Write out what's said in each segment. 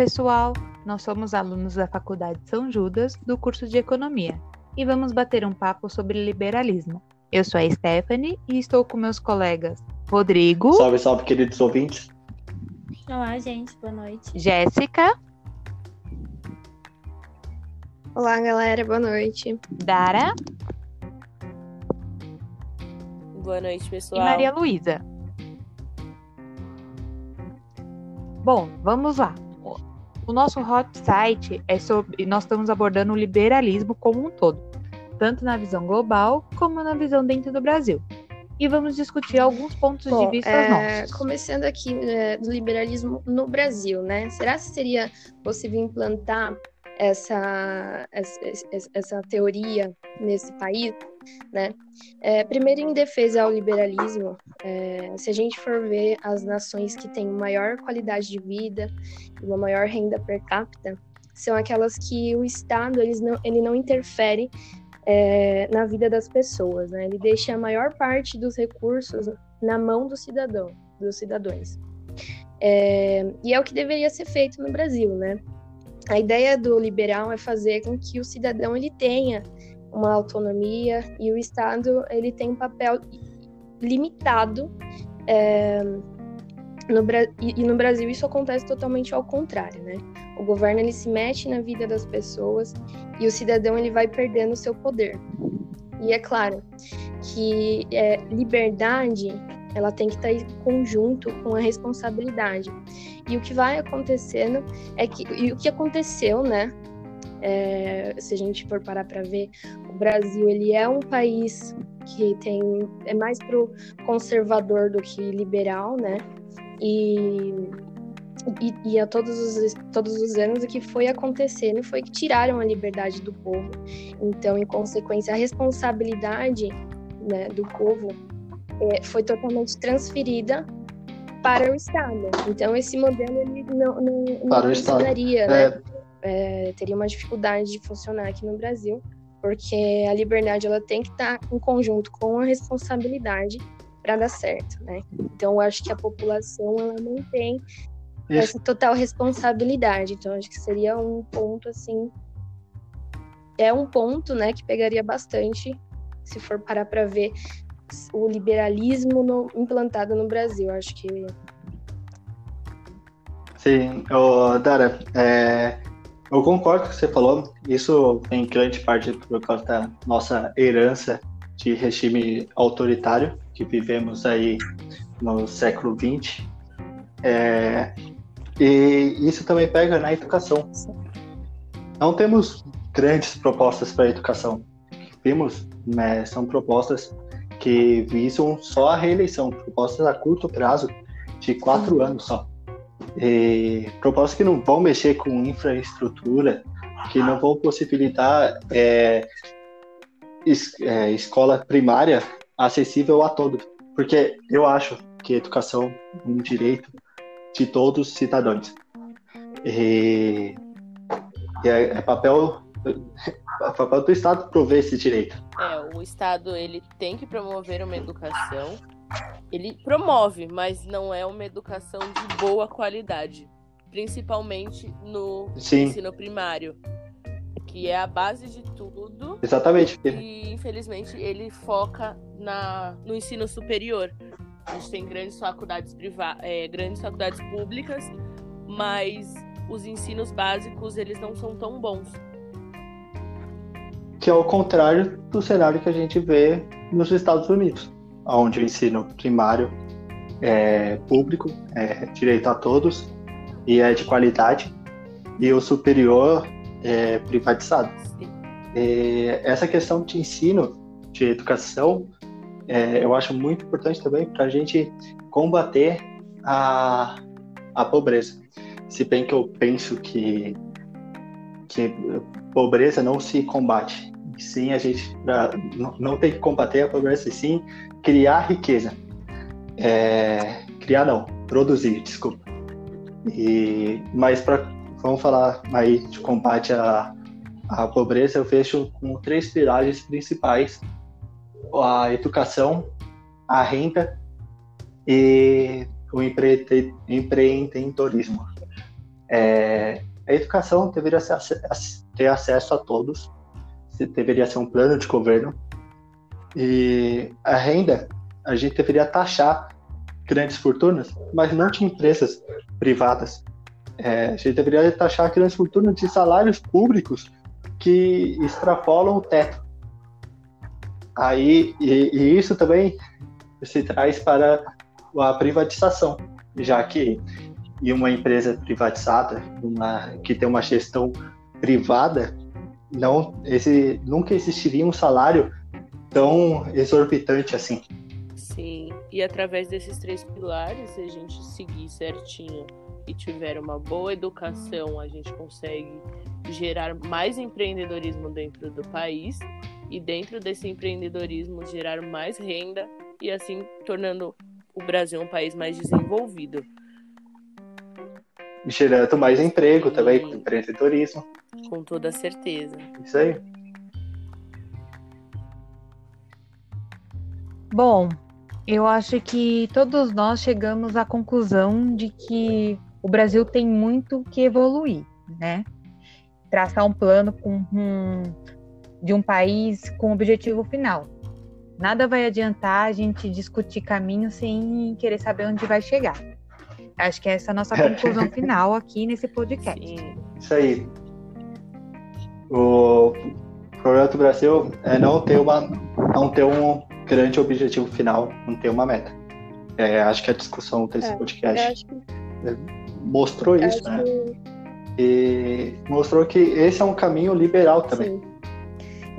pessoal! Nós somos alunos da Faculdade São Judas, do curso de Economia, e vamos bater um papo sobre liberalismo. Eu sou a Stephanie e estou com meus colegas Rodrigo. Salve, salve, queridos ouvintes. Olá, gente, boa noite. Jéssica. Olá, galera, boa noite. Dara. Boa noite, pessoal. E Maria Luísa. Bom, vamos lá. O nosso hot site é sobre. Nós estamos abordando o liberalismo como um todo, tanto na visão global como na visão dentro do Brasil. E vamos discutir alguns pontos Bom, de vista é, nossos. Começando aqui é, do liberalismo no Brasil, né? Será que seria possível implantar essa, essa, essa teoria nesse país? Né? É, primeiro, em defesa ao liberalismo, é, se a gente for ver as nações que têm maior qualidade de vida e uma maior renda per capita, são aquelas que o Estado eles não, ele não interfere é, na vida das pessoas, né? ele deixa a maior parte dos recursos na mão do cidadão, dos cidadãos. É, e é o que deveria ser feito no Brasil, né? A ideia do liberal é fazer com que o cidadão ele tenha uma autonomia e o Estado ele tem um papel limitado é, no, e no Brasil isso acontece totalmente ao contrário, né? O governo ele se mete na vida das pessoas e o cidadão ele vai perdendo o seu poder. E é claro que é, liberdade ela tem que estar em conjunto com a responsabilidade. E o que vai acontecendo é que e o que aconteceu, né? É, se a gente for parar para ver, o Brasil ele é um país que tem é mais pro conservador do que liberal, né? E, e, e, a todos os, todos os anos o que foi acontecendo foi que tiraram a liberdade do povo. Então, em consequência, a responsabilidade né, do povo foi totalmente transferida para o Estado. Então, esse modelo ele não, não, não funcionaria, né? É... É, teria uma dificuldade de funcionar aqui no Brasil, porque a liberdade ela tem que estar em conjunto com a responsabilidade para dar certo, né? Então, eu acho que a população ela não tem essa total responsabilidade. Então, acho que seria um ponto assim, é um ponto, né, que pegaria bastante se for parar para ver o liberalismo no, implantado no Brasil. Acho que. Sim, Dara, é, eu concordo com o que você falou. Isso em grande parte por causa da nossa herança de regime autoritário que vivemos aí no século XX. É, e isso também pega na educação. Não temos grandes propostas para a educação. Temos, né, são propostas que visam só a reeleição, propostas a curto prazo de quatro uhum. anos só. E propostas que não vão mexer com infraestrutura, que não vão possibilitar é, es, é, escola primária acessível a todos. Porque eu acho que educação é um direito de todos os cidadãos. E, e é, é papel o papel do Estado prover esse direito. É, o Estado ele tem que promover uma educação. Ele promove, mas não é uma educação de boa qualidade, principalmente no Sim. ensino primário, que é a base de tudo. Exatamente. E infelizmente ele foca na, no ensino superior. A gente tem grandes faculdades privadas, é, grandes faculdades públicas, mas os ensinos básicos eles não são tão bons que é o contrário do cenário que a gente vê nos Estados Unidos, onde o ensino primário é público, é direito a todos e é de qualidade, e o superior é privatizado. E essa questão de ensino, de educação, é, eu acho muito importante também para a gente combater a, a pobreza. Se bem que eu penso que, que pobreza não se combate, sim a gente não, tem que combater a pobreza, e sim criar riqueza. É, criar não, produzir, desculpa. E, mas para vamos falar aí de combate à, à pobreza, eu vejo com três pilares principais: a educação, a renda e o empre empreendedorismo. É, a educação deveria ter acesso a todos, deveria ser um plano de governo, e a renda, a gente deveria taxar grandes fortunas, mas não de empresas privadas. É, a gente deveria taxar grandes fortunas de salários públicos que extrapolam o teto. Aí, e, e isso também se traz para a privatização, já que em uma empresa privatizada, uma, que tem uma gestão privada, não esse, nunca existiria um salário tão exorbitante assim. Sim, e através desses três pilares, se a gente seguir certinho e tiver uma boa educação, a gente consegue gerar mais empreendedorismo dentro do país e dentro desse empreendedorismo gerar mais renda e assim tornando o Brasil um país mais desenvolvido. Gerando mais emprego também, com empreendedorismo. Com toda certeza. Isso aí. Bom, eu acho que todos nós chegamos à conclusão de que o Brasil tem muito que evoluir, né? Traçar um plano com um, de um país com objetivo final. Nada vai adiantar a gente discutir caminho sem querer saber onde vai chegar. Acho que essa é a nossa conclusão final aqui nesse podcast. Sim. Isso aí. O problema do Brasil é não ter uma, não ter um grande objetivo final, não ter uma meta. É, acho que a discussão desse é, podcast que... mostrou isso, né? Que... E mostrou que esse é um caminho liberal também. Sim.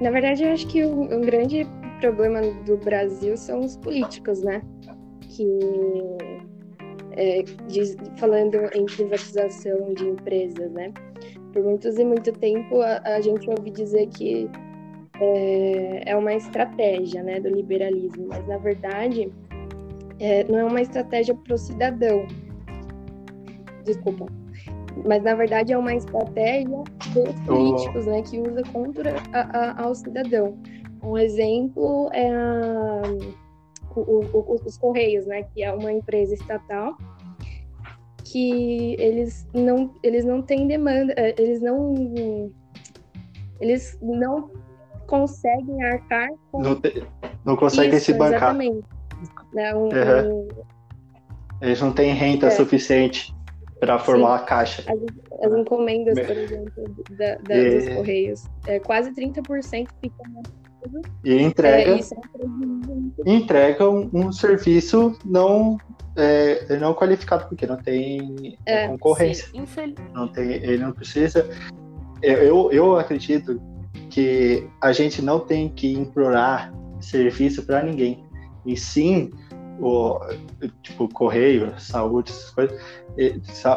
Na verdade, eu acho que um, um grande problema do Brasil são os políticos, né? Que é, de, falando em privatização de empresas, né? Por muitos e muito tempo a, a gente ouve dizer que é, é uma estratégia né, do liberalismo, mas na verdade é, não é uma estratégia para o cidadão. Desculpa. Mas na verdade é uma estratégia dos políticos, né, que usa contra a, a, ao cidadão. Um exemplo é a, o, o, os Correios, né, que é uma empresa estatal que eles não eles não têm demanda, é, eles não eles não conseguem arcar com. Não, te, não conseguem Isso, se bancar. Exatamente. Né, um, uhum. um... Eles não têm renda é. suficiente para formar Sim. a caixa. As, as encomendas, por exemplo, da, da e... dos Correios, é, quase 30% ficam e entrega, é, é entrega um, um, serviço não é, não qualificado porque não tem é, concorrência. Sim, não tem, ele não precisa. Eu, eu acredito que a gente não tem que implorar serviço para ninguém, e sim o tipo correio, saúde, essas coisas,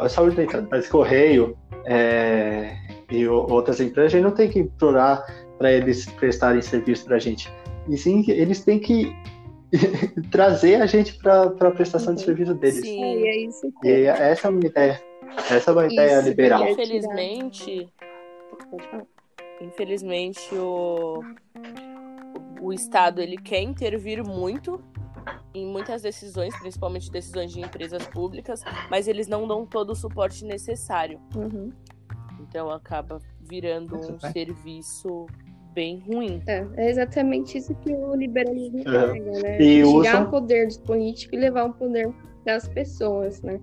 saúde nem tanto, mas correio é, e outras empresas, a gente não tem que implorar para eles prestarem serviço para a gente, e sim eles têm que trazer a gente para a prestação de serviço deles. Sim, é isso. Que... E essa é uma ideia, essa é uma ideia isso, liberal. Infelizmente, Infelizmente, o, o Estado ele quer intervir muito em muitas decisões, principalmente decisões de empresas públicas, mas eles não dão todo o suporte necessário. Uhum. Então acaba virando um serviço bem ruim. É, é exatamente isso que o liberalismo é. né? E Tirar usa... o poder dos políticos e levar o poder das pessoas, né?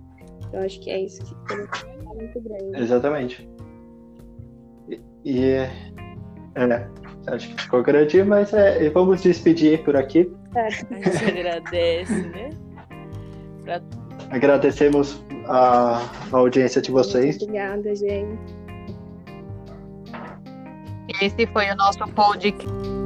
Eu acho que é isso que é muito grande. Exatamente. E é, acho que ficou grande, mas é, vamos despedir por aqui. É. A gente agradece, né? Pra... Agradecemos a, a, audiência de vocês. Muito obrigada, gente. Esse foi o nosso podcast.